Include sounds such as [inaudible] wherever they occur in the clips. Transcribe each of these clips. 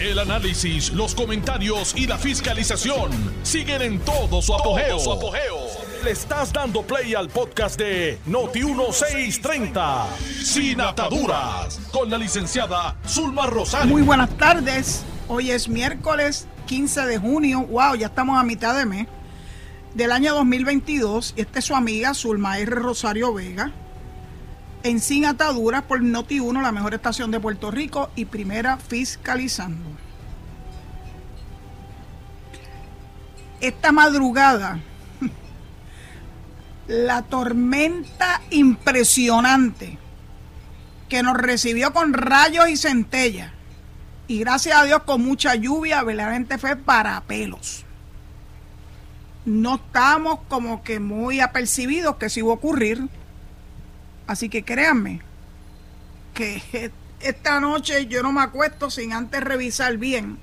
El análisis, los comentarios y la fiscalización siguen en todo su apogeo. Le estás dando play al podcast de Noti1630, Sin Ataduras, con la licenciada Zulma Rosario. Muy buenas tardes. Hoy es miércoles 15 de junio. Wow, ya estamos a mitad de mes del año 2022. Esta es su amiga Zulma R. Rosario Vega en Sin Ataduras por Noti1, la mejor estación de Puerto Rico y primera fiscalizando. Esta madrugada, [laughs] la tormenta impresionante que nos recibió con rayos y centellas y gracias a Dios con mucha lluvia, verdaderamente fue para pelos. No estamos como que muy apercibidos que si iba a ocurrir Así que créanme que esta noche yo no me acuesto sin antes revisar bien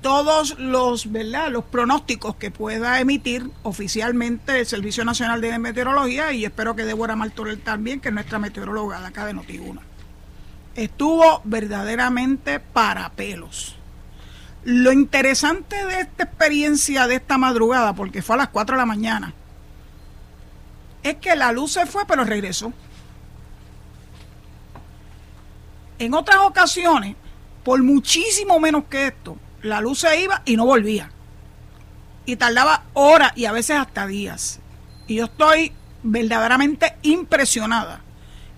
todos los, ¿verdad? los pronósticos que pueda emitir oficialmente el Servicio Nacional de Meteorología y espero que Débora Martorell también, que es nuestra meteoróloga de acá de Noti1. Estuvo verdaderamente para pelos. Lo interesante de esta experiencia de esta madrugada, porque fue a las 4 de la mañana, es que la luz se fue pero regresó. En otras ocasiones, por muchísimo menos que esto, la luz se iba y no volvía. Y tardaba horas y a veces hasta días. Y yo estoy verdaderamente impresionada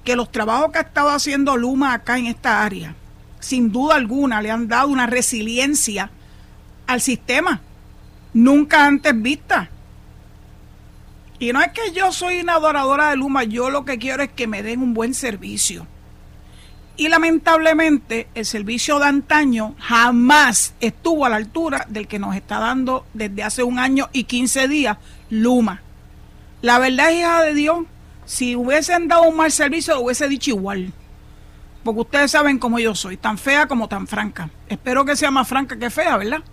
que los trabajos que ha estado haciendo Luma acá en esta área, sin duda alguna, le han dado una resiliencia al sistema nunca antes vista. Y no es que yo soy una adoradora de Luma, yo lo que quiero es que me den un buen servicio. Y lamentablemente el servicio de antaño jamás estuvo a la altura del que nos está dando desde hace un año y 15 días Luma. La verdad es, hija de Dios, si hubiesen dado un mal servicio, lo hubiese dicho igual. Porque ustedes saben cómo yo soy, tan fea como tan franca. Espero que sea más franca que fea, ¿verdad?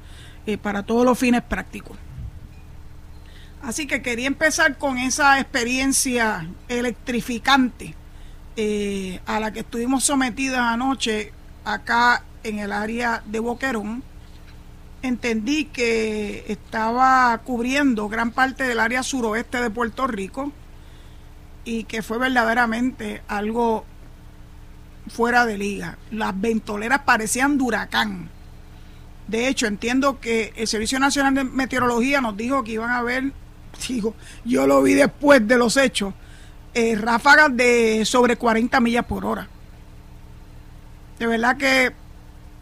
Eh, para todos los fines prácticos. Así que quería empezar con esa experiencia electrificante eh, a la que estuvimos sometidas anoche acá en el área de Boquerón. Entendí que estaba cubriendo gran parte del área suroeste de Puerto Rico y que fue verdaderamente algo fuera de liga. Las ventoleras parecían de huracán. De hecho, entiendo que el Servicio Nacional de Meteorología nos dijo que iban a haber yo lo vi después de los hechos, eh, ráfagas de sobre 40 millas por hora. De verdad que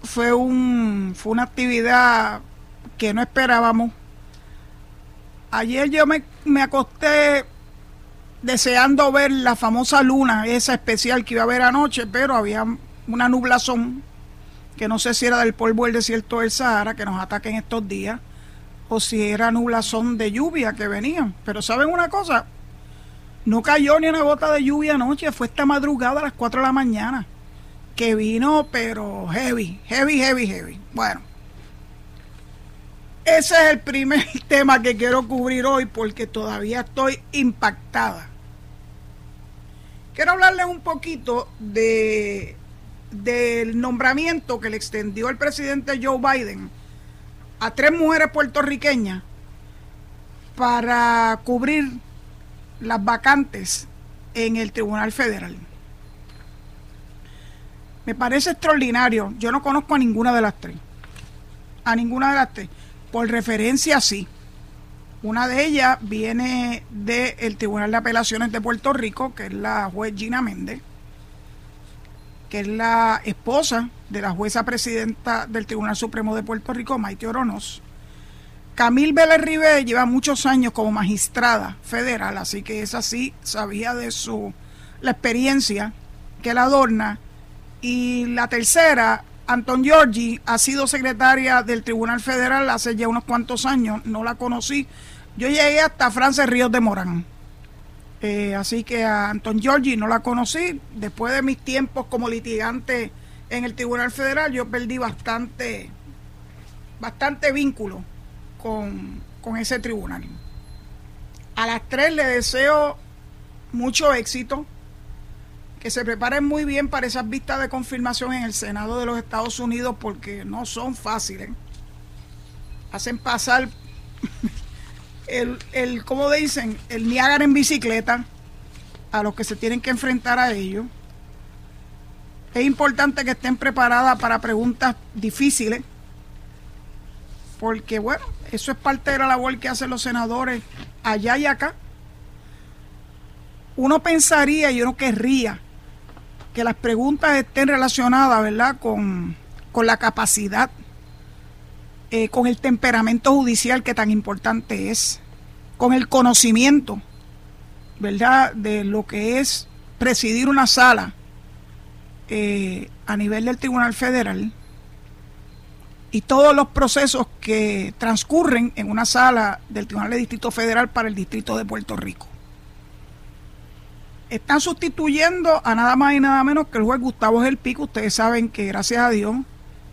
fue, un, fue una actividad que no esperábamos. Ayer yo me, me acosté deseando ver la famosa luna, esa especial que iba a haber anoche, pero había una nublazón que no sé si era del polvo del desierto del Sahara que nos ataca en estos días o si era nublazón de lluvia que venían. Pero ¿saben una cosa? No cayó ni una gota de lluvia anoche, fue esta madrugada a las 4 de la mañana. Que vino, pero heavy, heavy, heavy, heavy. Bueno, ese es el primer [laughs] tema que quiero cubrir hoy porque todavía estoy impactada. Quiero hablarles un poquito de del nombramiento que le extendió el presidente Joe Biden a tres mujeres puertorriqueñas para cubrir las vacantes en el Tribunal Federal. Me parece extraordinario. Yo no conozco a ninguna de las tres. A ninguna de las tres. Por referencia, sí. Una de ellas viene del Tribunal de Apelaciones de Puerto Rico, que es la juez Gina Méndez que es la esposa de la jueza presidenta del Tribunal Supremo de Puerto Rico, Maite Oronos. Camil Vélez Ribe lleva muchos años como magistrada federal, así que esa sí sabía de su la experiencia que la adorna. Y la tercera, Anton Giorgi, ha sido secretaria del Tribunal Federal hace ya unos cuantos años, no la conocí. Yo llegué hasta Frances Ríos de Morán. Eh, así que a Anton Giorgi no la conocí. Después de mis tiempos como litigante en el Tribunal Federal, yo perdí bastante, bastante vínculo con, con ese tribunal. A las tres le deseo mucho éxito. que se preparen muy bien para esas vistas de confirmación en el Senado de los Estados Unidos porque no son fáciles. Hacen pasar el, el como dicen, el Niágara en bicicleta a los que se tienen que enfrentar a ellos. Es importante que estén preparadas para preguntas difíciles, porque bueno, eso es parte de la labor que hacen los senadores allá y acá. Uno pensaría y uno querría que las preguntas estén relacionadas, ¿verdad?, con, la capacidad, eh, con el temperamento judicial que tan importante es, con el conocimiento, ¿verdad?, de lo que es presidir una sala eh, a nivel del Tribunal Federal y todos los procesos que transcurren en una sala del Tribunal de Distrito Federal para el Distrito de Puerto Rico están sustituyendo a nada más y nada menos que el juez Gustavo Pico. Ustedes saben que gracias a Dios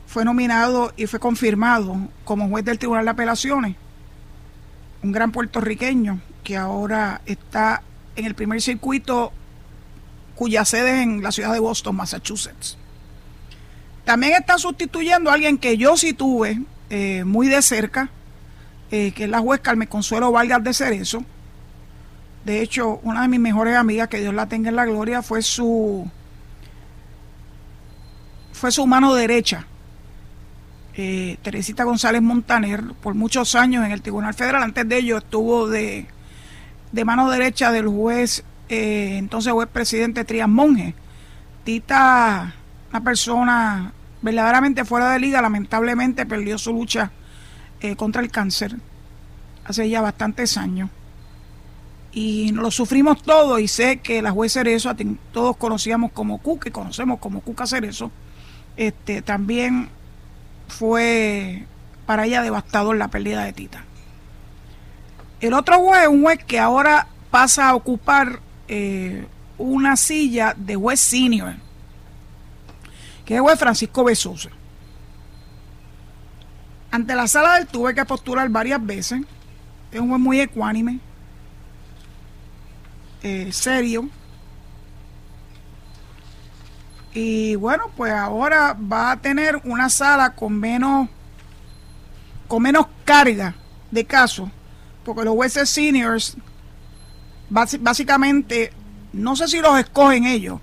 fue nominado y fue confirmado como juez del Tribunal de Apelaciones. Un gran puertorriqueño que ahora está en el primer circuito cuya sede es en la ciudad de Boston, Massachusetts. También están sustituyendo a alguien que yo sí tuve eh, muy de cerca, eh, que es la juez Carmen Consuelo Vargas de Cerezo de hecho, una de mis mejores amigas, que Dios la tenga en la gloria, fue su fue su mano derecha. Eh, Teresita González Montaner, por muchos años en el Tribunal Federal. Antes de ello estuvo de, mano derecha del juez, eh, entonces juez presidente Trias Monge. Tita, una persona verdaderamente fuera de liga, lamentablemente perdió su lucha eh, contra el cáncer hace ya bastantes años y lo sufrimos todos y sé que la juez Cerezo, todos conocíamos como Cuca y conocemos como Cuca Cerezo, este, también fue para ella devastador la pérdida de Tita. El otro juez, un juez que ahora pasa a ocupar eh, una silla de juez senior, que es el juez Francisco Besosa. Ante la sala del tuve que postular varias veces, es un juez muy ecuánime, eh, serio. Y bueno, pues ahora va a tener una sala con menos, con menos carga de casos, porque los jueces seniors, básicamente, no sé si los escogen ellos,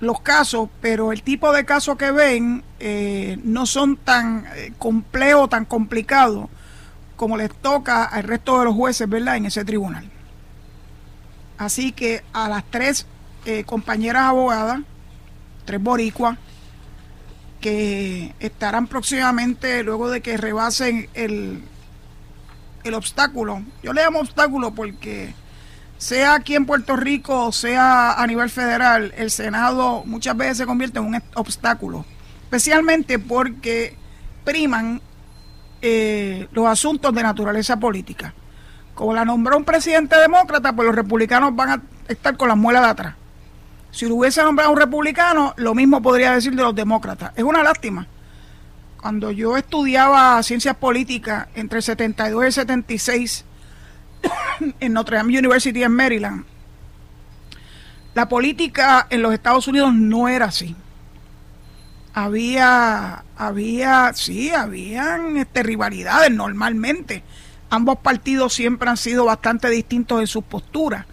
los casos, pero el tipo de casos que ven eh, no son tan eh, complejos, tan complicados como les toca al resto de los jueces, ¿verdad?, en ese tribunal. Así que a las tres eh, compañeras abogadas, tres boricuas, que estarán próximamente luego de que rebasen el, el obstáculo. Yo le llamo obstáculo porque sea aquí en Puerto Rico o sea a nivel federal, el Senado muchas veces se convierte en un obstáculo, especialmente porque priman eh, los asuntos de naturaleza política. Como la nombró un presidente demócrata, pues los republicanos van a estar con las muelas de atrás. Si lo hubiese nombrado un republicano, lo mismo podría decir de los demócratas. Es una lástima. Cuando yo estudiaba ciencias políticas entre el 72 y el 76 [coughs] en Notre Dame University en Maryland, la política en los Estados Unidos no era así. Había, había, sí, habían este, rivalidades normalmente ambos partidos siempre han sido bastante distintos en sus posturas,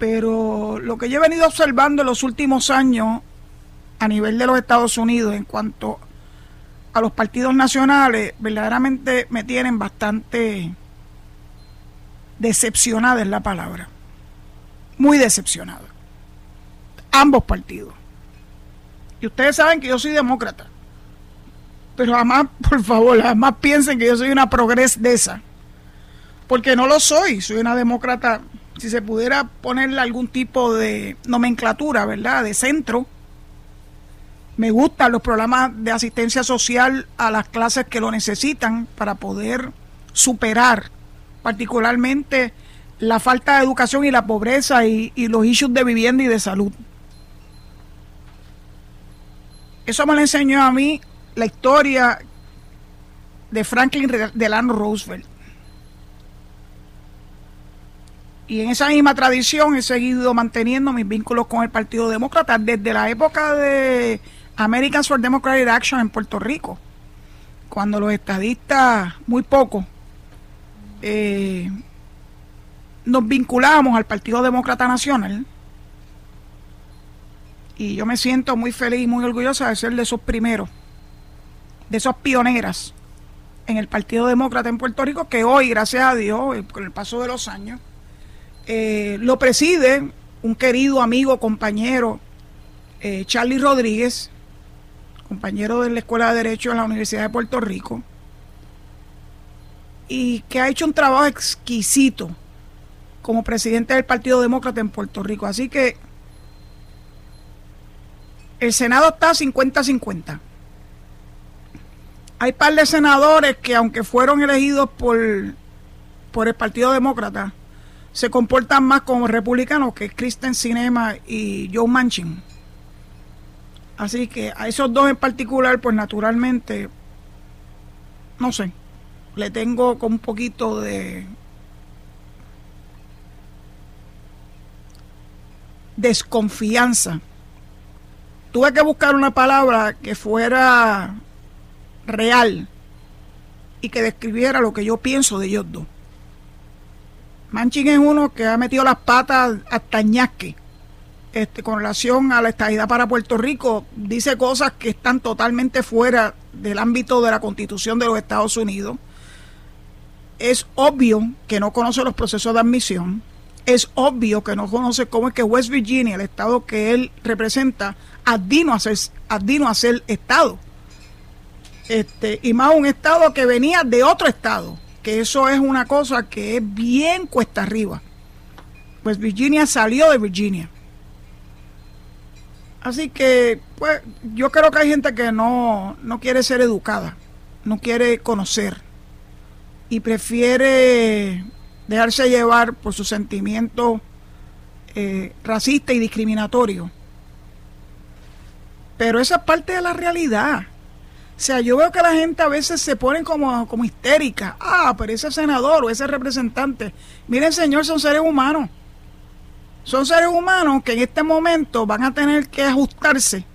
pero lo que yo he venido observando en los últimos años a nivel de los Estados Unidos en cuanto a los partidos nacionales, verdaderamente me tienen bastante decepcionada en la palabra, muy decepcionada. Ambos partidos. Y ustedes saben que yo soy demócrata. Pero jamás, [laughs] por favor, jamás piensen que yo soy una progres de esa porque no lo soy, soy una demócrata, si se pudiera ponerle algún tipo de nomenclatura, ¿verdad? De centro. Me gustan los programas de asistencia social a las clases que lo necesitan para poder superar particularmente la falta de educación y la pobreza y, los issues de vivienda y de salud. Eso me lo enseñó a mí la historia de Franklin Delano Roosevelt. Y en esa misma tradición he seguido manteniendo mis vínculos con el Partido Demócrata desde la época de Americans for Democratic Action en Puerto Rico, cuando los estadistas, muy pocos, eh, nos vinculamos al Partido Demócrata Nacional. Y yo me siento muy feliz y muy orgullosa de ser de esos primeros, de esos pioneras en el Partido Demócrata en Puerto Rico, que hoy, gracias a Dios, eh, con el paso de los años, eh, lo preside un querido amigo, compañero, eh, Charlie Rodríguez, compañero de la Escuela de Derecho en la Universidad de Puerto Rico, y que ha hecho un trabajo exquisito como presidente del Partido Demócrata en Puerto Rico. Así que el Senado está 50-50. Hay par de senadores que aunque fueron elegidos por, por el Partido Demócrata, se comportan más como republicanos que Kristen Cinema y Joe Manchin. Así que a esos dos en particular, pues naturalmente, no sé, le tengo con un poquito de desconfianza. Tuve que buscar una palabra que fuera real y que describiera lo que yo pienso de ellos dos. Manchin es uno que ha metido las patas hasta ñasque este, con relación a la estadidad para Puerto Rico. Dice cosas que están totalmente fuera del ámbito de la constitución de los Estados Unidos. Es obvio que no conoce los procesos de admisión. Es obvio que no conoce cómo es que West Virginia, el estado que él representa, advino a ser, a ser estado. Este, y más un estado que venía de otro estado que eso es una cosa que es bien cuesta arriba. Pues Virginia salió de Virginia. Así que, pues, yo creo que hay gente que no, no quiere ser educada, no quiere conocer y prefiere dejarse llevar por su sentimiento eh, racista y discriminatorio. Pero esa es parte de la realidad. O sea, yo veo que la gente a veces se pone como, como histérica. Ah, pero ese senador o ese representante. Miren, señor, son seres humanos. Son seres humanos que en este momento van a tener que ajustarse.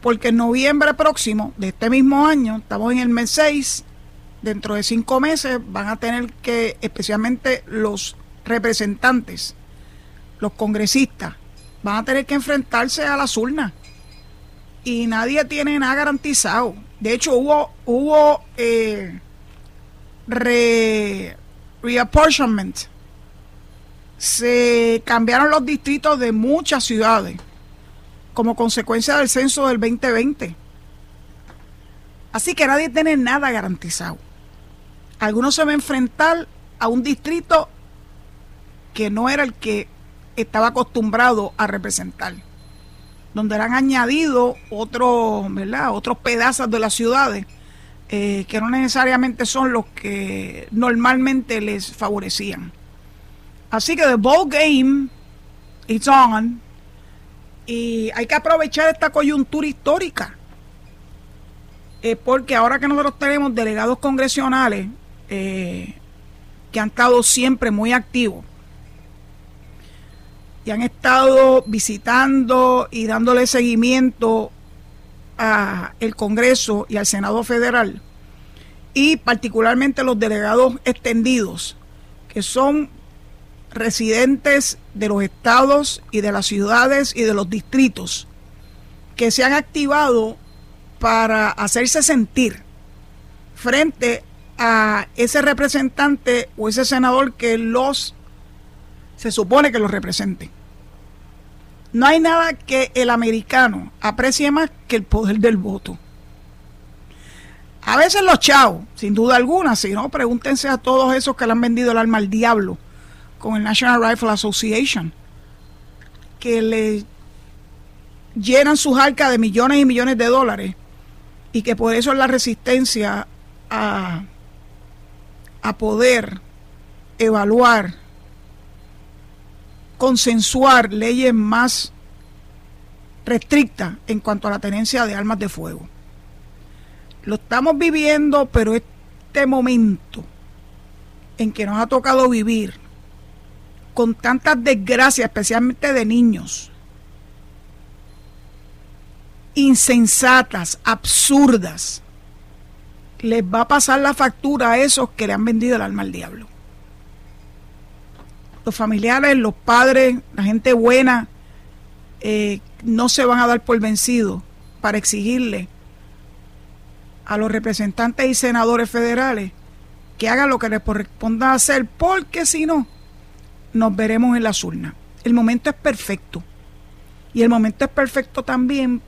Porque en noviembre próximo de este mismo año, estamos en el mes 6, dentro de cinco meses van a tener que, especialmente los representantes, los congresistas, van a tener que enfrentarse a las urnas. Y nadie tiene nada garantizado. De hecho, hubo, hubo eh, reapportionment. Se cambiaron los distritos de muchas ciudades como consecuencia del censo del 2020. Así que nadie tiene nada garantizado. Algunos se van a enfrentar a un distrito que no era el que estaba acostumbrado a representar donde han añadido otros, ¿verdad? otros pedazos de las ciudades eh, que no necesariamente son los que normalmente les favorecían. Así que the ball game is on y hay que aprovechar esta coyuntura histórica. Eh, porque ahora que nosotros tenemos delegados congresionales eh, que han estado siempre muy activos, y han estado visitando y dándole seguimiento a el Congreso y al Senado Federal y particularmente los delegados extendidos que son residentes de los estados y de las ciudades y de los distritos que se han activado para hacerse sentir frente a ese representante o ese senador que los se supone que los represente. No hay nada que el americano aprecie más que el poder del voto. A veces los chavos, sin duda alguna, si no, pregúntense a todos esos que le han vendido el alma al diablo con el National Rifle Association, que le llenan sus arcas de millones y millones de dólares y que por eso es la resistencia a, a poder evaluar consensuar leyes más restrictas en cuanto a la tenencia de armas de fuego. Lo estamos viviendo, pero este momento en que nos ha tocado vivir con tantas desgracias, especialmente de niños, insensatas, absurdas, les va a pasar la factura a esos que le han vendido el alma al diablo. Los familiares, los padres, la gente buena, eh, no se van a dar por vencidos para exigirle a los representantes y senadores federales que hagan lo que les corresponda hacer, porque si no, nos veremos en las urnas. El momento es perfecto. Y el momento es perfecto también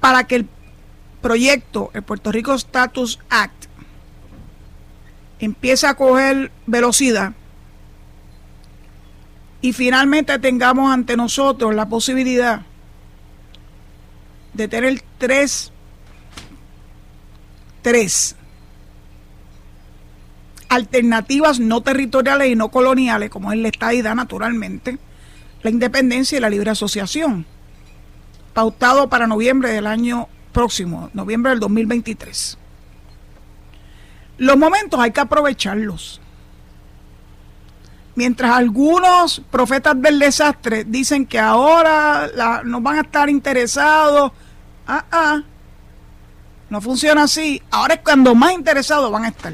para que el proyecto, el Puerto Rico Status Act, empiece a coger velocidad y finalmente tengamos ante nosotros la posibilidad de tener tres, tres alternativas no territoriales y no coloniales, como es la estadidad naturalmente, la independencia y la libre asociación, pautado para noviembre del año próximo, noviembre del 2023. Los momentos hay que aprovecharlos. Mientras algunos profetas del desastre dicen que ahora no van a estar interesados, ah, ah, no funciona así. Ahora es cuando más interesados van a estar.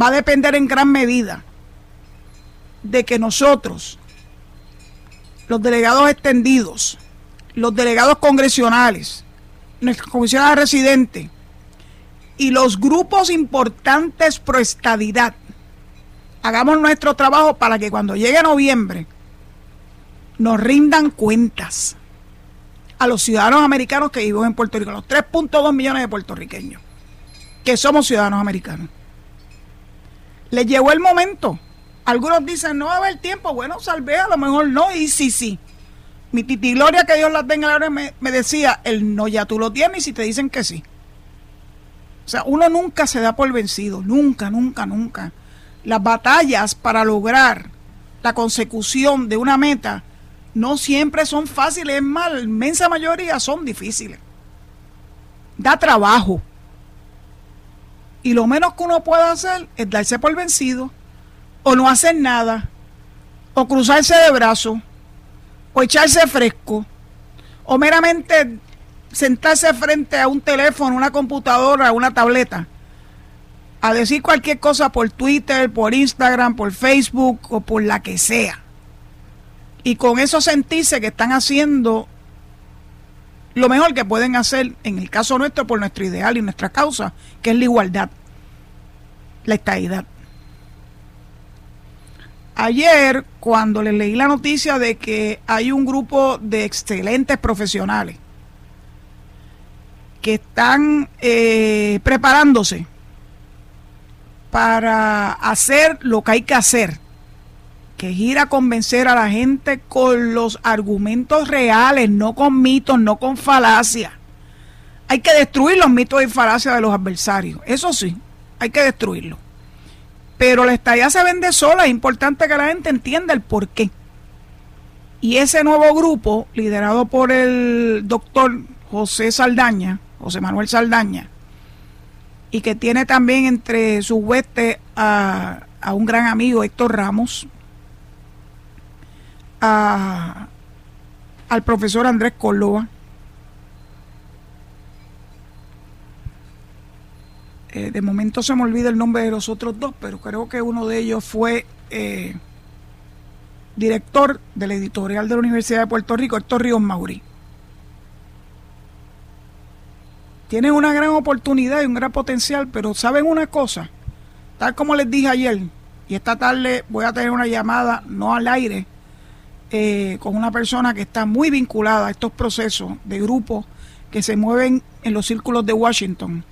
Va a depender en gran medida de que nosotros, los delegados extendidos, los delegados congresionales, nuestra comisión residente y los grupos importantes pro estadidad, hagamos nuestro trabajo para que cuando llegue noviembre nos rindan cuentas a los ciudadanos americanos que viven en Puerto Rico, los 3.2 millones de puertorriqueños, que somos ciudadanos americanos. Les llegó el momento. Algunos dicen, no va a haber tiempo. Bueno, salve, a lo mejor no, y sí, sí. Mi titi Gloria, que Dios la tenga, me, me decía, el no ya tú lo tienes y si te dicen que sí. O sea, uno nunca se da por vencido, nunca, nunca, nunca las batallas para lograr la consecución de una meta no siempre son fáciles, es más, la inmensa mayoría son difíciles. Da trabajo. Y lo menos que uno puede hacer es darse por vencido, o no hacer nada, o cruzarse de brazos, o echarse fresco, o meramente sentarse frente a un teléfono, una computadora, una tableta a decir cualquier cosa por Twitter, por Instagram, por Facebook o por la que sea. Y con eso sentirse que están haciendo lo mejor que pueden hacer, en el caso nuestro, por nuestro ideal y nuestra causa, que es la igualdad, la estaidad. Ayer, cuando les leí la noticia de que hay un grupo de excelentes profesionales que están eh, preparándose para hacer lo que hay que hacer, que es ir a convencer a la gente con los argumentos reales, no con mitos, no con falacias. Hay que destruir los mitos y falacias de los adversarios, eso sí, hay que destruirlo. Pero la estadía se vende sola, es importante que la gente entienda el por qué. Y ese nuevo grupo, liderado por el doctor José Saldaña, José Manuel Saldaña, y que tiene también entre sus huestes a, un gran amigo, Héctor Ramos, a, al profesor Andrés Córdoba, eh, de momento se me olvida el nombre de los otros dos, pero creo que uno de ellos fue eh, director de la editorial de la Universidad de Puerto Rico, Héctor Ríos Mauri. Tienen una gran oportunidad y un gran potencial, pero saben una cosa, tal como les dije ayer, y esta tarde voy a tener una llamada, no al aire, eh, con una persona que está muy vinculada a estos procesos de grupos que se mueven en los círculos de Washington,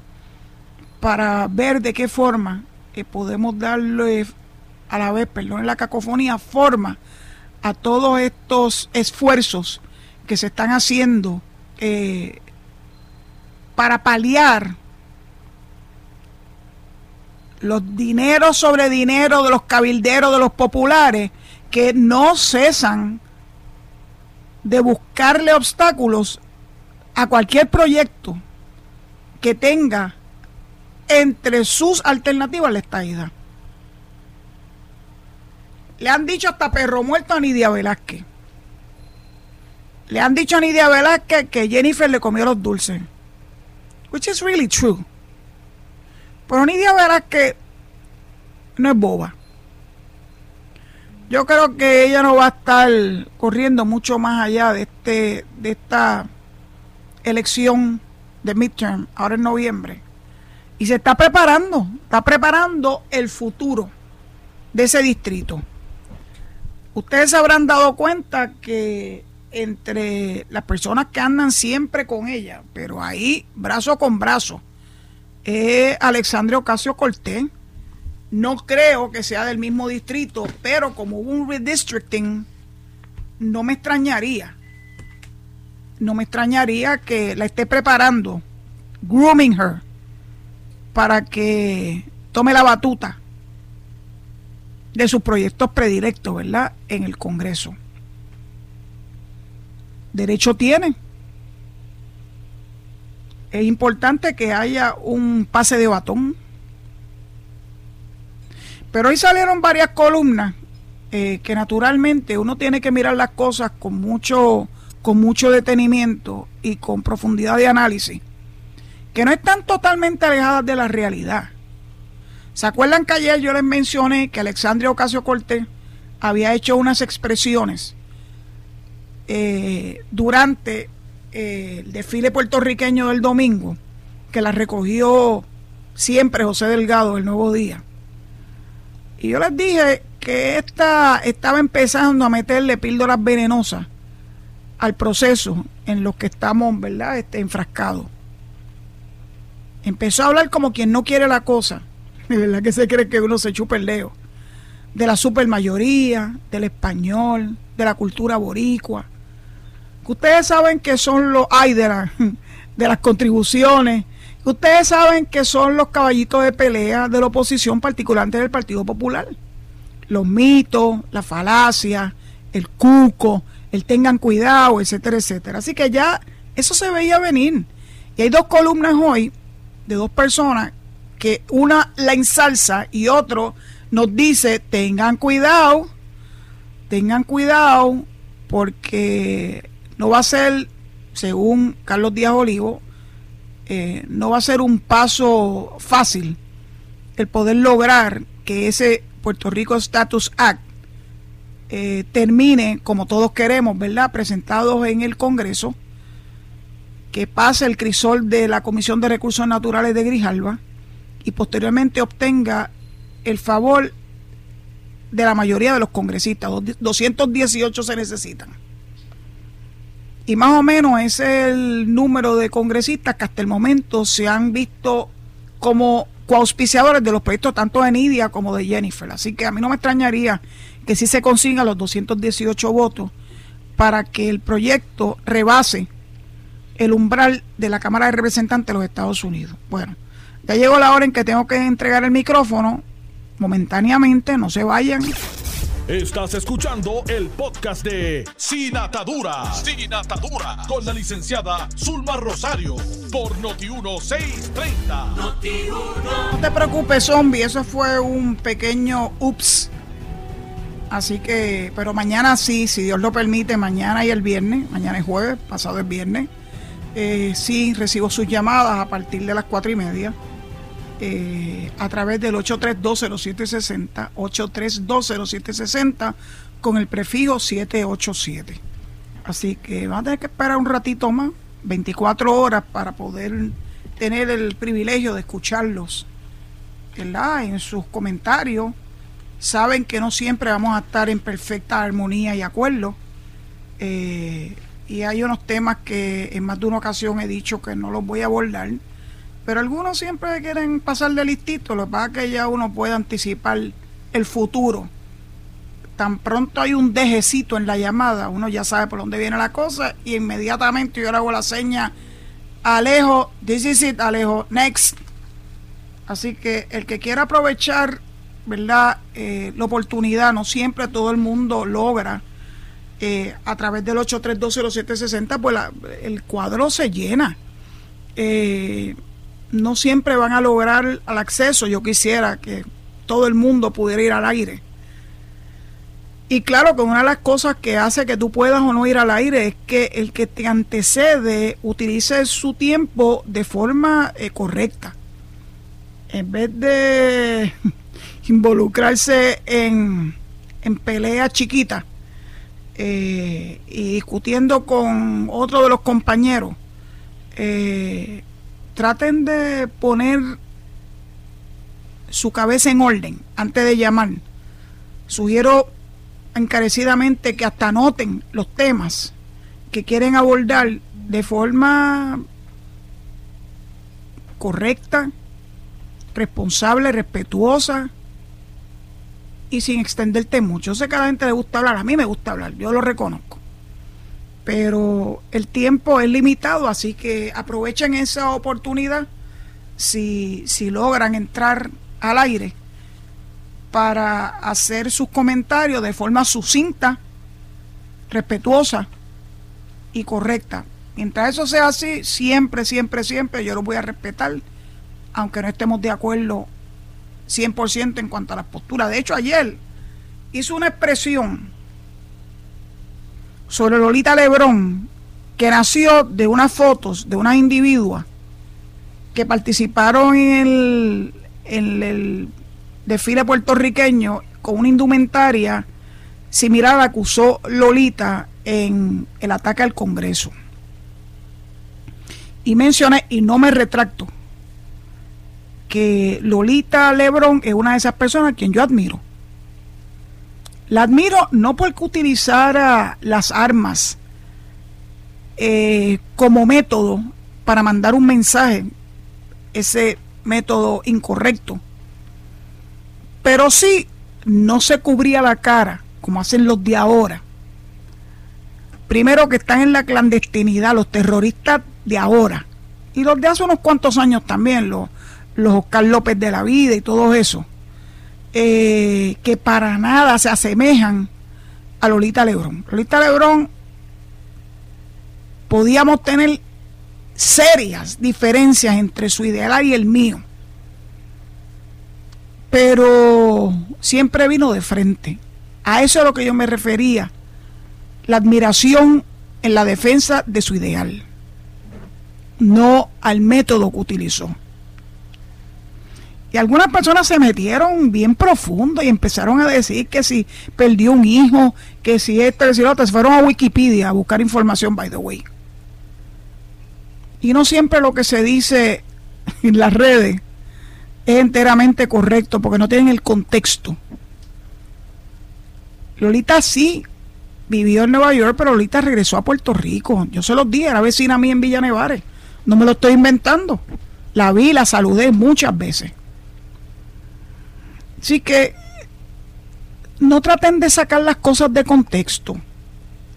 para ver de qué forma eh, podemos darle a la vez, perdón, la cacofonía, forma a todos estos esfuerzos que se están haciendo eh, para paliar los dineros sobre dinero de los cabilderos, de los populares, que no cesan de buscarle obstáculos a cualquier proyecto que tenga entre sus alternativas la estadidad. Le han dicho hasta perro muerto a Nidia Velázquez. Le han dicho a Nidia Velázquez que Jennifer le comió los dulces. Which is really true. Pero Nidia Velázquez no es boba. Yo creo que ella no va a estar corriendo mucho más allá de este de esta elección de midterm ahora en noviembre. Y se está preparando, está preparando el futuro de ese distrito. Ustedes se habrán dado cuenta que entre las personas que andan siempre con ella, pero ahí brazo con brazo, es Alexandre Ocasio Cortés. No creo que sea del mismo distrito, pero como hubo un redistricting, no me extrañaría. No me extrañaría que la esté preparando, grooming her, para que tome la batuta de sus proyectos predilectos, ¿verdad? En el Congreso. Derecho tiene. Es importante que haya un pase de batón. Pero hoy salieron varias columnas eh, que naturalmente uno tiene que mirar las cosas con mucho, con mucho detenimiento y con profundidad de análisis, que no están totalmente alejadas de la realidad. ¿Se acuerdan que ayer yo les mencioné que Alexandria Ocasio Cortés había hecho unas expresiones eh, durante eh, el desfile puertorriqueño del domingo, que las recogió siempre José Delgado el Nuevo Día? Y yo les dije que esta estaba empezando a meterle píldoras venenosas al proceso en lo que estamos, ¿verdad?, este, enfrascados. Empezó a hablar como quien no quiere la cosa [laughs] de verdad que se cree que uno se chupa el dedo. De la supermayoría, del español, de la cultura boricua. Ustedes saben que son los ay de, de las contribuciones. Ustedes saben que son los caballitos de pelea de la oposición, particularmente del Partido Popular. Los mitos, la falacia, el cuco, el tengan cuidado, etcétera, etcétera. Así que ya eso se veía venir. Y hay dos columnas hoy de dos personas que una la ensalza y otro nos dice, tengan cuidado, tengan cuidado, porque no va a ser, según Carlos Díaz Olivo, eh, no va a ser un paso fácil el poder lograr que ese Puerto Rico Status Act eh, termine como todos queremos, ¿verdad? Presentados en el Congreso, que pase el crisol de la Comisión de Recursos Naturales de Grijalva y posteriormente obtenga el favor de la mayoría de los congresistas. 218 se necesitan. Y más o menos ese es el número de congresistas que hasta el momento se han visto como coauspiciadores de los proyectos tanto de Nidia como de Jennifer. Así que a mí no me extrañaría que si se consigan los 218 votos para que el proyecto rebase el umbral de la Cámara de Representantes de los Estados Unidos. Bueno, ya llegó la hora en que tengo que entregar el micrófono momentáneamente, no se vayan. Estás escuchando el podcast de Sin Atadura. Sin Atadura. Con la licenciada Zulma Rosario. Por Noti1630. No te preocupes, zombie. Eso fue un pequeño ups. Así que, pero mañana sí, si Dios lo permite, mañana y el viernes. Mañana es jueves, pasado es viernes. Eh, sí, recibo sus llamadas a partir de las cuatro y media eh, a través del 8320760, 8320760 con el prefijo 787. Así que van a tener que esperar un ratito más, 24 horas, para poder tener el privilegio de escucharlos en sus comentarios. Saben que no siempre vamos a estar en perfecta armonía y acuerdo. Eh, y hay unos temas que en más de una ocasión he dicho que no los voy a abordar pero algunos siempre quieren pasar de listito, lo que pasa es que ya uno puede anticipar el futuro. Tan pronto hay un dejecito en la llamada, uno ya sabe por dónde viene la cosa y inmediatamente yo le hago la seña Alejo, this is it, Alejo, next. Así que el que quiera aprovechar, ¿verdad? Eh, la oportunidad, no siempre todo el mundo logra eh, a través del 8320760, pues el cuadro se llena. Eh, no siempre van a lograr el acceso. Yo quisiera que todo el mundo pudiera ir al aire. Y claro que una de las cosas que hace que tú puedas o no ir al aire es que el que te antecede utilice su tiempo de forma eh, correcta. En vez de [laughs] involucrarse en, en peleas chiquitas eh, y discutiendo con otro de los compañeros, eh, traten de poner su cabeza en orden antes de llamar. Sugiero encarecidamente que hasta anoten los temas que quieren abordar de forma correcta, responsable, respetuosa y sin extenderte mucho. Yo sé que a la gente le gusta hablar, a mí me gusta hablar, yo lo reconozco. Pero el tiempo es limitado, así que aprovechen esa oportunidad si, si logran entrar al aire para hacer sus comentarios de forma sucinta, respetuosa y correcta. Mientras eso sea así, siempre, siempre, siempre yo lo voy a respetar, aunque no estemos de acuerdo 100% en cuanto a la postura. De hecho, ayer hizo una expresión sobre Lolita Lebrón, que nació de unas fotos de una individua que participaron en el, desfile puertorriqueño con una indumentaria similar a que usó Lolita en el ataque al Congreso. Y mencioné, y no me retracto, que Lolita Lebron es una de esas personas a quien yo admiro. La admiro no porque utilizara las armas eh, como método para mandar un mensaje, ese método incorrecto, pero sí no se cubría la cara como hacen los de ahora. Primero que están en la clandestinidad, los terroristas de ahora. Y los de hace unos cuantos años también, los, los Oscar López de la vida y todo eso. Eh, que para nada se asemejan a Lolita Lebrón. Lolita Lebrón podíamos tener serias diferencias entre su ideal y el mío pero siempre vino de frente. A eso es a lo que yo me refería, la admiración en la defensa de su ideal, no al método que utilizó. Y algunas personas se metieron bien profundo y empezaron a decir que si perdió un hijo, que si esto, que si otro, se fueron a Wikipedia a buscar información, by the way. Y no siempre lo que se dice [laughs] en las redes es enteramente correcto porque no tienen el contexto. Lolita sí vivió en Nueva York, pero Lolita regresó a Puerto Rico. Yo se los dije, era vecina a mí en Villa Nevares. No me lo estoy inventando. La vi, la saludé muchas veces. Así que no traten de sacar las cosas de contexto.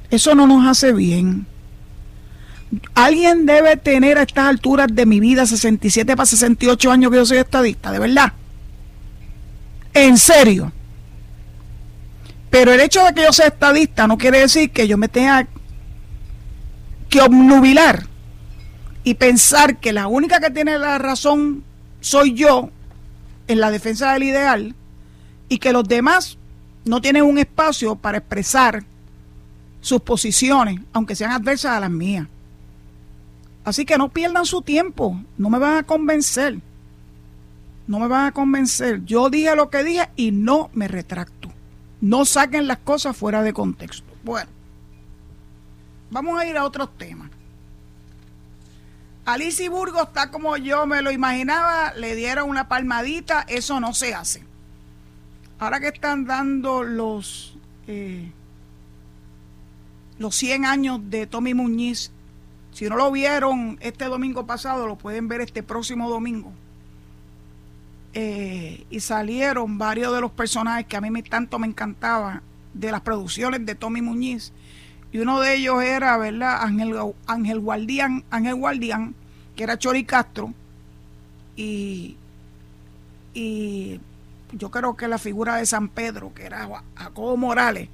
Eso no nos hace bien. Alguien debe tener a estas alturas de mi vida, 67 para 68 años que yo soy estadista, de verdad. En serio. Pero el hecho de que yo sea estadista no quiere decir que yo me tenga que obnubilar y pensar que la única que tiene la razón soy yo en la defensa del ideal y que los demás no tienen un espacio para expresar sus posiciones, aunque sean adversas a las mías. Así que no pierdan su tiempo, no me van a convencer. No me van a convencer. Yo dije lo que dije y no me retracto. No saquen las cosas fuera de contexto. Bueno, vamos a ir a otros temas. Alicia Burgos está como yo me lo imaginaba, le dieron una palmadita, eso no se hace. Ahora que están dando los, eh, los 100 años de Tommy Muñiz si no lo vieron este domingo pasado, lo pueden ver este próximo domingo. Eh, y salieron varios de los personajes que a mí me, tanto me encantaban de las producciones de Tommy Muñiz. Y uno de ellos era, ¿verdad? Ángel, Ángel Guardián, Ángel Guardián, era Chori Castro. Y, y yo creo que la figura de San Pedro, que era Jacobo Morales,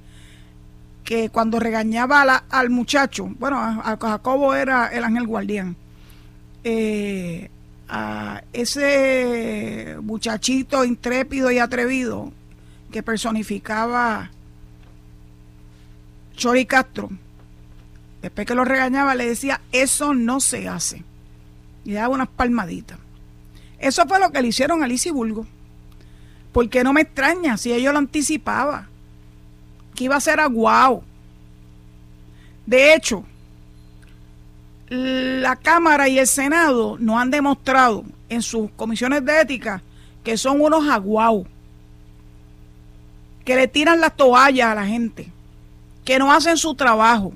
que cuando regañaba al muchacho, bueno, a, Jacobo era el ángel guardián, eh, a ese muchachito intrépido y atrevido que personificaba Chori Castro, después que lo regañaba, le decía, eso no se hace. Y daba unas palmaditas. Eso fue lo que le hicieron a Lizy Bulgo. Porque no me extraña si ellos lo anticipaban. Que iba a ser aguao. De hecho, la Cámara y el Senado no han demostrado en sus comisiones de ética que son unos aguau, que le tiran las toallas a la gente, que no hacen su trabajo,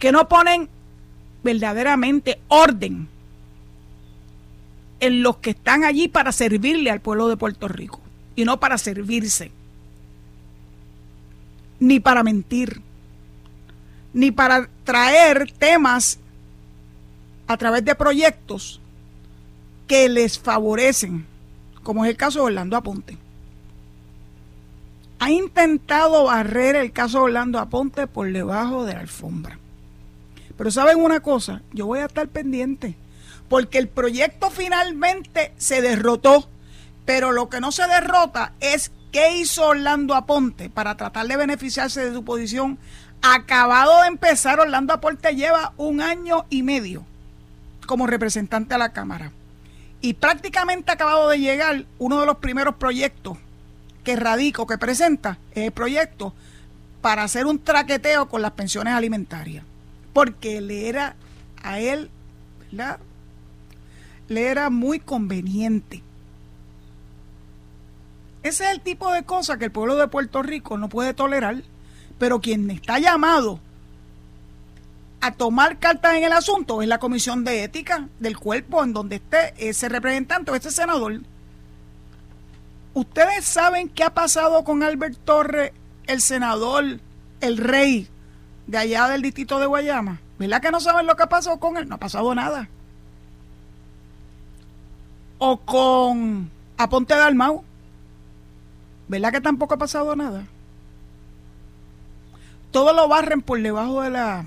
que no ponen verdaderamente orden en los que están allí para servirle al pueblo de Puerto Rico y no para servirse, ni para mentir, ni para traer temas a través de proyectos que les favorecen, como es el caso de Orlando Aponte. Ha intentado barrer el caso de Orlando Aponte por debajo de la alfombra. Pero saben una cosa, yo voy a estar pendiente, porque el proyecto finalmente se derrotó, pero lo que no se derrota es qué hizo Orlando Aponte para tratar de beneficiarse de su posición. Acabado de empezar, Orlando Aponte lleva un año y medio como representante a la Cámara. Y prácticamente acabado de llegar uno de los primeros proyectos que radico, que presenta, es el proyecto para hacer un traqueteo con las pensiones alimentarias. Porque le era a él, ¿verdad? Le era muy conveniente. Ese es el tipo de cosa que el pueblo de Puerto Rico no puede tolerar, pero quien está llamado a tomar cartas en el asunto es la comisión de ética del cuerpo en donde esté ese representante o ese senador. Ustedes saben qué ha pasado con Albert Torres, el senador, el rey de allá del distrito de Guayama. ¿Verdad que no saben lo que pasado con él? No ha pasado nada. O con Aponte Dalmau. ¿Verdad que tampoco ha pasado nada? Todo lo barren por debajo de la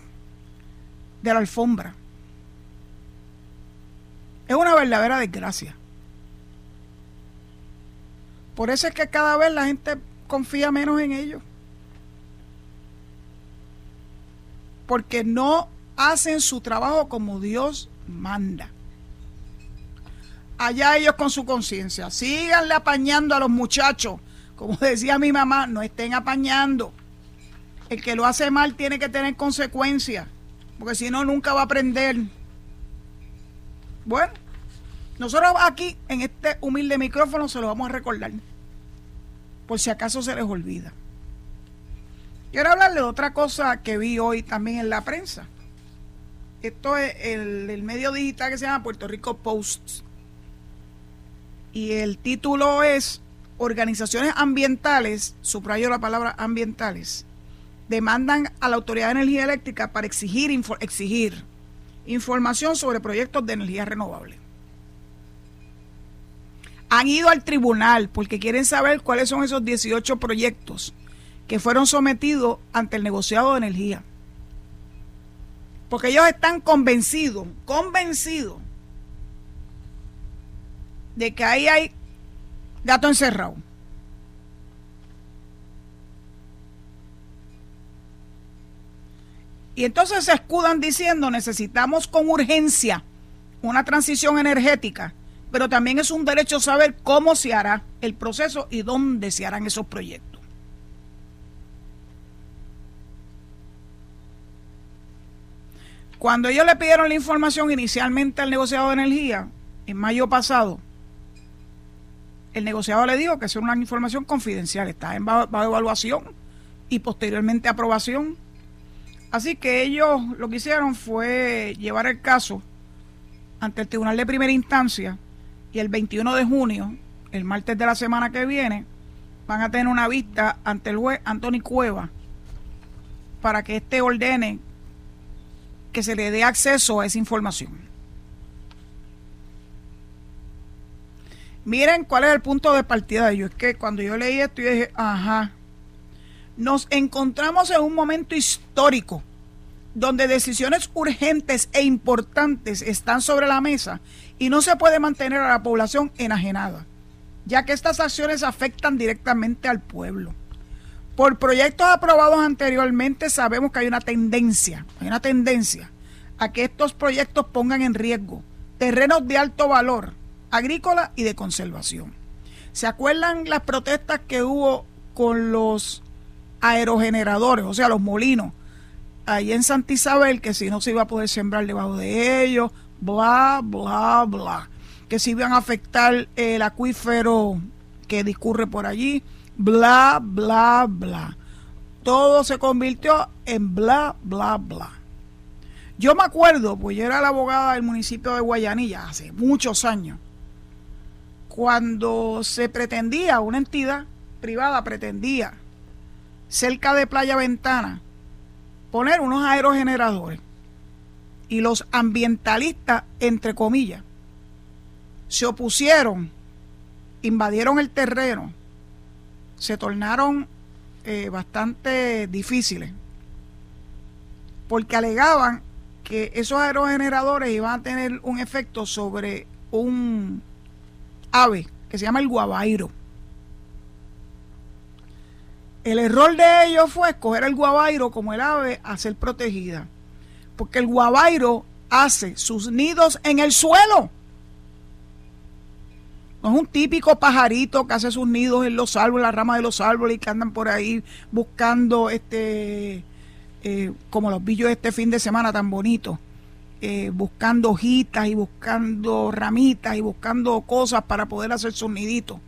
de la alfombra. Es una verdadera desgracia. Por eso es que cada vez la gente confía menos en ellos. Porque no hacen su trabajo como Dios manda. Allá ellos con su conciencia. Síganle apañando a los muchachos. Como [laughs] decía mi mamá, no estén apañando. El que lo hace mal tiene que tener consecuencias porque si no, nunca va a aprender. Bueno, nosotros aquí, en este humilde micrófono, se lo vamos a recordar, por si acaso se les olvida. Quiero hablarle de otra cosa que vi hoy también en la prensa. Esto es el, medio digital que se llama Puerto Rico Post. Y el título es Organizaciones ambientales, subrayo la palabra ambientales, demandan a la Autoridad de Energía Eléctrica para exigir, exigir información sobre proyectos de energía renovable. Han ido al tribunal porque quieren saber cuáles son esos 18 proyectos que fueron sometidos ante el negociado de energía. Porque ellos están convencidos, convencidos de que ahí hay gato encerrado. Y entonces se escudan diciendo necesitamos con urgencia una transición energética, pero también es un derecho saber cómo se hará el proceso y dónde se harán esos proyectos. Cuando ellos le pidieron la información inicialmente al negociado de energía, en mayo pasado, el negociado le dijo que es una información confidencial, está en bajo evaluación y posteriormente aprobación. Así que ellos lo que hicieron fue llevar el caso ante el Tribunal de Primera Instancia y el 21 de junio, el martes de la semana que viene, van a tener una vista ante el juez Anthony Cueva para que éste ordene que se le dé acceso a esa información. Miren cuál es el punto de partida de ellos. Es que cuando yo leí esto, yo dije, ajá, nos encontramos en un momento histórico donde decisiones urgentes e importantes están sobre la mesa y no se puede mantener a la población enajenada, ya que estas acciones afectan directamente al pueblo. Por proyectos aprobados anteriormente sabemos que hay una tendencia, hay una tendencia a que estos proyectos pongan en riesgo terrenos de alto valor agrícola y de conservación. ¿Se acuerdan las protestas que hubo con los aerogeneradores, o sea, los molinos, ahí en Santa Isabel, que si no se iba a poder sembrar debajo de ellos, bla, bla, bla, que si iban a afectar el acuífero que discurre por allí, bla, bla, bla. Todo se convirtió en bla, bla, bla. Yo me acuerdo, pues yo era la abogada del municipio de Guayanilla hace muchos años, cuando se pretendía, una entidad privada pretendía, cerca de Playa Ventana, poner unos aerogeneradores. Y los ambientalistas, entre comillas, se opusieron, invadieron el terreno, se tornaron eh, bastante difíciles, porque alegaban que esos aerogeneradores iban a tener un efecto sobre un ave que se llama el guabairo. El error de ellos fue escoger el guabairo como el ave a ser protegida, porque el guabairo hace sus nidos en el suelo. No es un típico pajarito que hace sus nidos en los árboles, las ramas de los árboles y que andan por ahí buscando este eh, como los vi este fin de semana tan bonito, eh, buscando hojitas y buscando ramitas y buscando cosas para poder hacer sus niditos.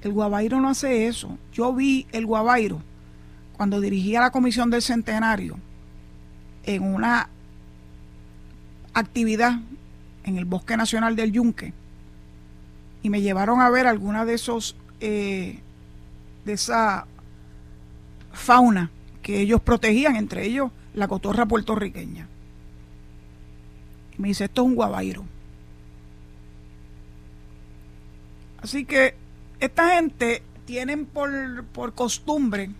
El guabairo no hace eso. Yo vi el guabairo cuando dirigía la comisión del centenario en una actividad en el Bosque Nacional del Yunque y me llevaron a ver alguna de esos eh, de esa fauna que ellos protegían, entre ellos la cotorra puertorriqueña. Y me dice, esto es un guabairo. Así que esta gente tienen por, por costumbre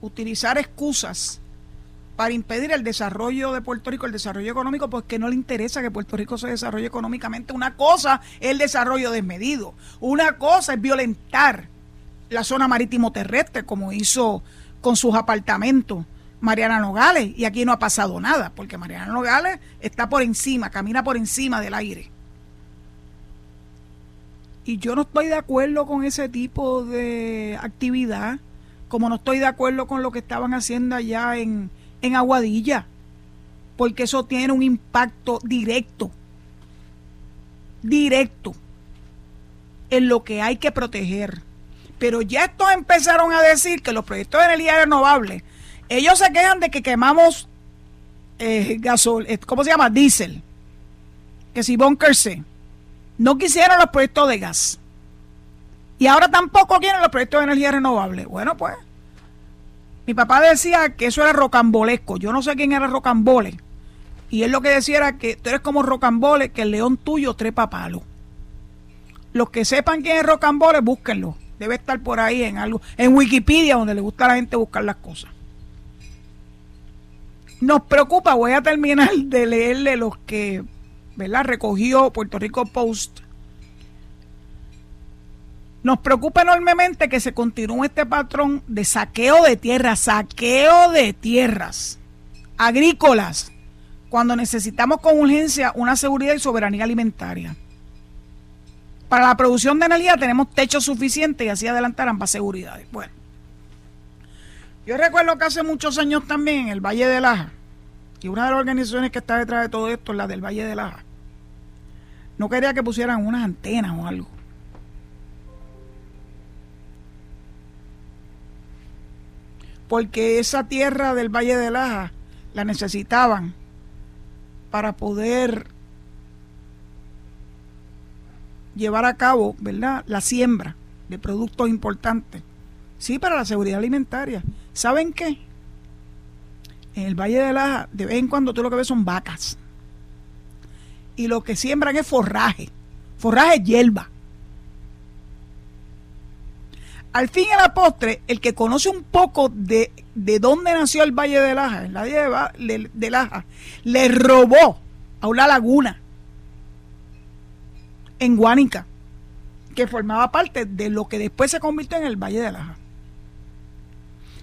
utilizar excusas para impedir el desarrollo de Puerto Rico, el desarrollo económico, porque no le interesa que Puerto Rico se desarrolle económicamente. Una cosa es el desarrollo desmedido, una cosa es violentar la zona marítimo terrestre, como hizo con sus apartamentos Mariana Nogales y aquí no ha pasado nada, porque Mariana Nogales está por encima, camina por encima del aire. Y yo no estoy de acuerdo con ese tipo de actividad, como no estoy de acuerdo con lo que estaban haciendo allá en, en Aguadilla, porque eso tiene un impacto directo, directo, en lo que hay que proteger pero ya estos empezaron a decir que los proyectos de energía renovable, ellos se quejan de que quemamos eh, gasol, eh, ¿cómo se llama? Diésel. Que si bunkerse. No quisieron los proyectos de gas. Y ahora tampoco quieren los proyectos de energía renovable. Bueno, pues. Mi papá decía que eso era rocambolesco. Yo no sé quién era rocambole. Y él lo que decía era que tú eres como rocambole, que el león tuyo trepa palo. Los que sepan quién es rocambole, búsquenlo. Debe estar por ahí en algo, en Wikipedia, donde le gusta a la gente buscar las cosas. Nos preocupa, voy a terminar de leerle los que, ¿verdad? Recogió Puerto Rico Post. Nos preocupa enormemente que se continúe este patrón de saqueo de tierras, saqueo de tierras agrícolas, cuando necesitamos con urgencia una seguridad y soberanía alimentaria. Para la producción de energía tenemos techo suficiente y así adelantar ambas seguridades. Bueno, yo recuerdo que hace muchos años también en el Valle de Laja, y una de las organizaciones que está detrás de todo esto es la del Valle de Laja, no quería que pusieran unas antenas o algo. Porque esa tierra del Valle de Laja la necesitaban para poder llevar a cabo, ¿verdad?, la siembra de productos importantes. Sí, para la seguridad alimentaria. ¿Saben qué? En el Valle de Laja, de vez en cuando tú lo que ves son vacas. Y lo que siembran es forraje. Forraje hierba. Al fin y a la postre, el que conoce un poco de, de dónde nació el Valle de Laja, el Valle de, de Laja, le robó a una laguna en Guánica, que formaba parte de lo que después se convirtió en el Valle de Laja.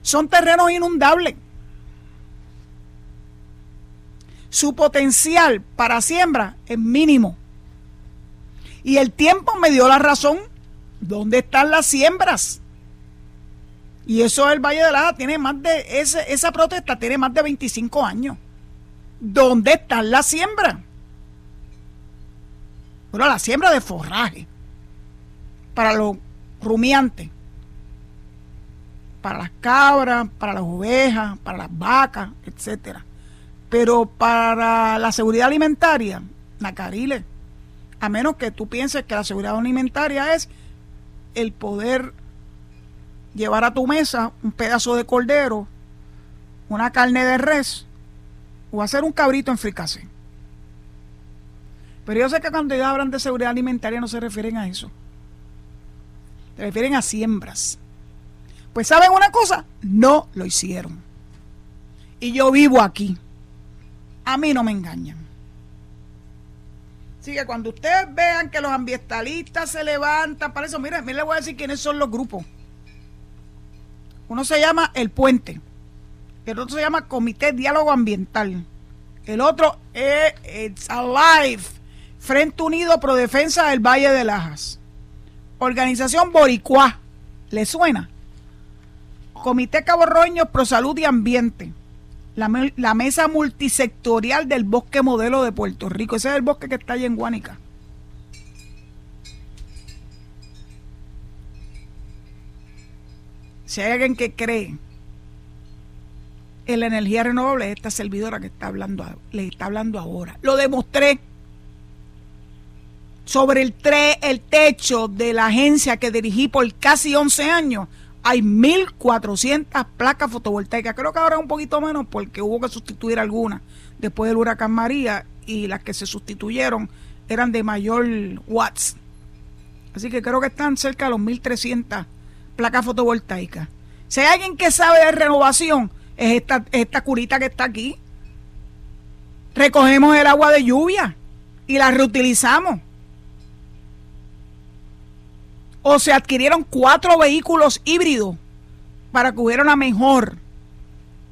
son terrenos inundables. Su potencial para siembra es mínimo. Y el tiempo me dio la razón. ¿Dónde están las siembras? Y eso el Valle de Laja tiene más de, esa protesta tiene más de 25 años. ¿Dónde están las siembras? Bueno, la siembra de forraje para los rumiantes, para las cabras, para las ovejas, para las vacas, etcétera. Pero para la seguridad alimentaria, Nacarile, a menos que tú pienses que la seguridad alimentaria es el poder llevar a tu mesa un pedazo de cordero, una carne de res o hacer un cabrito en fricase. Pero yo sé que cuando hablan de seguridad alimentaria no se refieren a eso. Se refieren a siembras. Pues ¿saben una cosa? No lo hicieron. Y yo vivo aquí. A mí no me engañan. Así que cuando ustedes vean que los ambientalistas se levantan para eso, miren, miren, les voy a decir quiénes son los grupos. Uno se llama El Puente, el otro se llama Comité Diálogo Ambiental, el otro es It's Alive, Frente Unido Pro Defensa del Valle de Lajas, Organización Boricua, ¿le suena? Comité Cabo Roño Pro Salud y Ambiente, la, Mesa Multisectorial del Bosque Modelo de Puerto Rico, ese es el bosque que está allá en Guánica. Si hay alguien que cree en la energía renovable, esta servidora que está hablando, le está hablando ahora. Lo demostré sobre el, el techo de la agencia que dirigí por casi 11 años. Hay 1.400 placas fotovoltaicas. Creo que ahora un poquito menos porque hubo que sustituir algunas después del huracán María y las que se sustituyeron eran de mayor watts. Así que creo que están cerca de los 1.300 placas fotovoltaicas. Si hay alguien que sabe de renovación, es esta, esta curita que está aquí. Recogemos el agua de lluvia y la reutilizamos. O se adquirieron cuatro vehículos híbridos para que hubiera una mejor,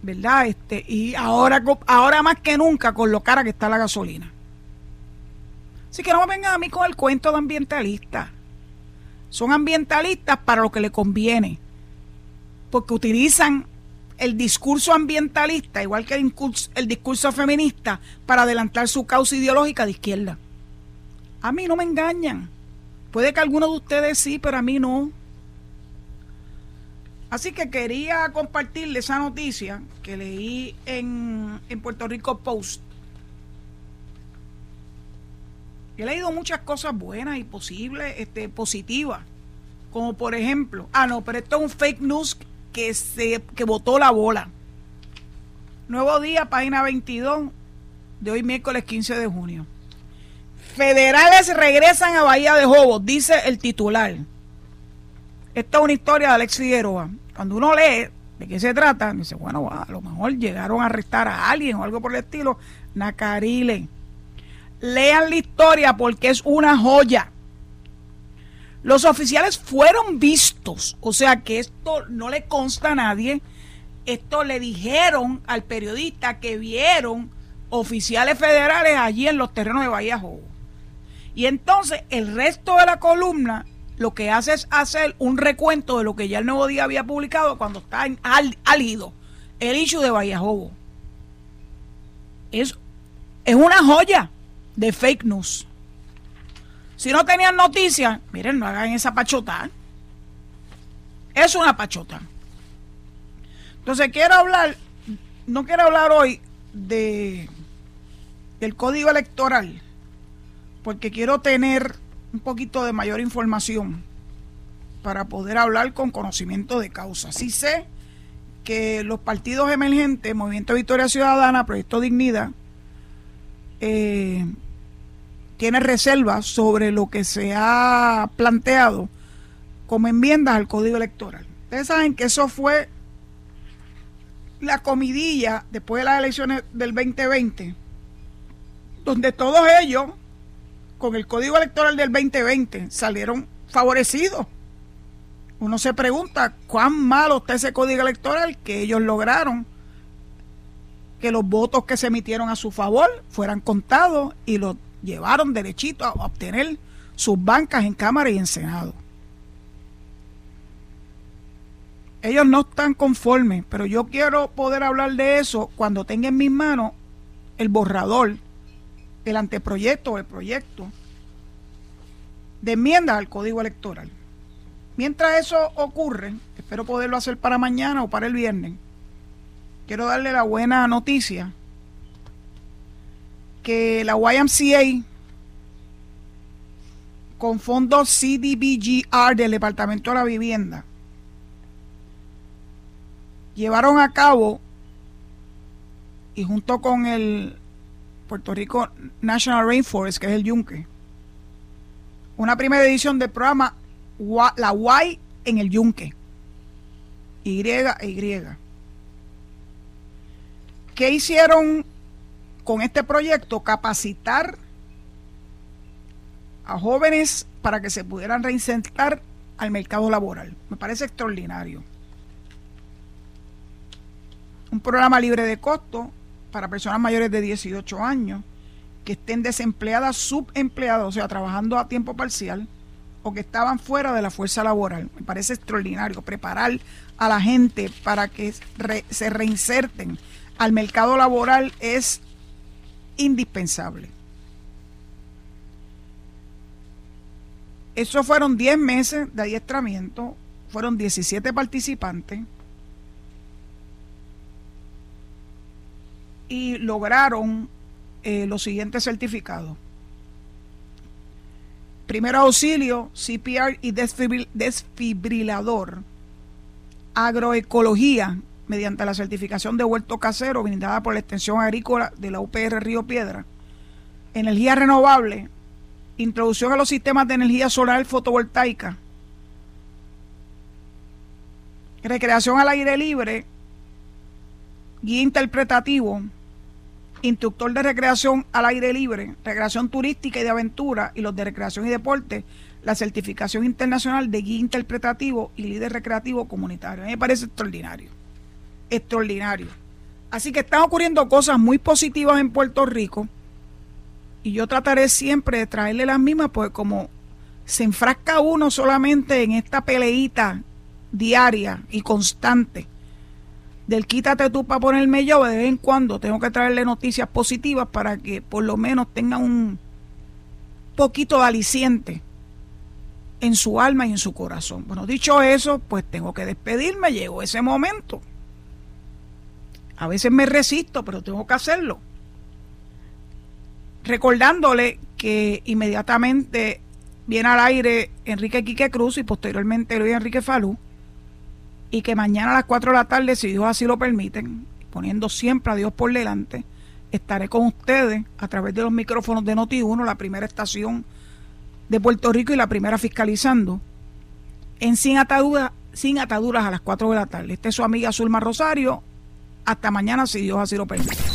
¿verdad? Este, y ahora, ahora más que nunca con lo cara que está la gasolina. Así que no me vengan a mí con el cuento de ambientalistas son ambientalistas para lo que le conviene, porque utilizan el discurso ambientalista, igual que el discurso, el discurso feminista, para adelantar su causa ideológica de izquierda. A mí no me engañan. Puede que algunos de ustedes sí, pero a mí no. Así que quería compartirle esa noticia que leí en, en Puerto Rico Post he leído muchas cosas buenas y posibles, este, positivas. Como por ejemplo, ah, no, pero esto es un fake news que se que botó la bola. Nuevo día, página 22 de hoy miércoles 15 de junio. Federales regresan a Bahía de Jobos, dice el titular. Esta es una historia de Alex Figueroa. Cuando uno lee de qué se trata, dice, bueno, a lo mejor llegaron a arrestar a alguien o algo por el estilo. Nacarile lean la historia porque es una joya. Los oficiales fueron vistos, o sea que esto no le consta a nadie. Esto le dijeron al periodista que vieron oficiales federales allí en los terrenos de Bahía Jobo. Y entonces el resto de la columna lo que hace es hacer un recuento de lo que ya el Nuevo Día había publicado cuando está en al, el issue de Bahía Jobo. Es, es una joya de fake news. Si no tenían noticias, miren, no hagan esa pachota. Es una pachota. Entonces quiero hablar, no quiero hablar hoy de del código electoral, porque quiero tener un poquito de mayor información para poder hablar con conocimiento de causa. Sí sé que los partidos emergentes, Movimiento Victoria Ciudadana, Proyecto Dignidad, eh, tiene reservas sobre lo que se ha planteado como enmiendas al Código Electoral. Ustedes saben que eso fue la comidilla después de las elecciones del 2020, donde todos ellos, con el Código Electoral del 2020, salieron favorecidos. uno se pregunta cuán malo está ese código electoral que ellos lograron que los votos que se emitieron a su favor fueran contados y los llevaron derechito a obtener sus bancas en Cámara y en Senado. Ellos no están conformes, pero yo quiero poder hablar de eso cuando tenga en mis manos el borrador, el anteproyecto o el proyecto de enmienda al Código Electoral. Mientras eso ocurre, espero poderlo hacer para mañana o para el viernes, quiero darle la buena noticia que la YMCA con fondos CDBGR del Departamento de la Vivienda llevaron a cabo y junto con el Puerto Rico National Rainforest, que es el Yunque, una primera edición del programa La Y en el Yunque. Y e Y. ¿Qué hicieron con este proyecto? Capacitar a jóvenes para que se pudieran reinsertar al mercado laboral. Me parece extraordinario. Un programa libre de costo para personas mayores de 18 años que estén desempleadas, subempleadas, o sea, trabajando a tiempo parcial o que estaban fuera de la fuerza laboral. Me parece extraordinario preparar a la gente para que se reinserten al mercado laboral es indispensable. Eso fueron 10 meses de adiestramiento, fueron 17 participantes y lograron eh, los siguientes certificados. Primero auxilio, CPR y desfibrilador. Agroecología, mediante la certificación de huerto casero brindada por la extensión agrícola de la UPR Río Piedra. Energía renovable, introducción a los sistemas de energía solar fotovoltaica. Recreación al aire libre, guía interpretativo, instructor de recreación al aire libre, recreación turística y de aventura y los de recreación y deporte, la certificación internacional de guía interpretativo y líder recreativo comunitario. A mí me parece extraordinario, extraordinario. Así que están ocurriendo cosas muy positivas en Puerto Rico y yo trataré siempre de traerle las mismas, porque como se enfrasca uno solamente en esta peleita diaria y constante del quítate tú para ponerme yo, de vez en cuando tengo que traerle noticias positivas para que por lo menos tenga un poquito de aliciente en su alma y en su corazón. Bueno, dicho eso, pues tengo que despedirme, llegó ese momento. A veces me resisto, pero tengo que hacerlo. Recordándole que inmediatamente viene al aire Enrique Quique Cruz y posteriormente Luis Enrique Falú y que mañana a las 4 de la tarde, si Dios así lo permite, poniendo siempre a Dios por delante, estaré con ustedes a través de los micrófonos de Noti1, la primera estación de Puerto Rico y la primera fiscalizando, en Sin Ataduras, sin ataduras a las 4 de la tarde. Esta es su amiga Zulma Rosario. Hasta mañana, si Dios así lo permite.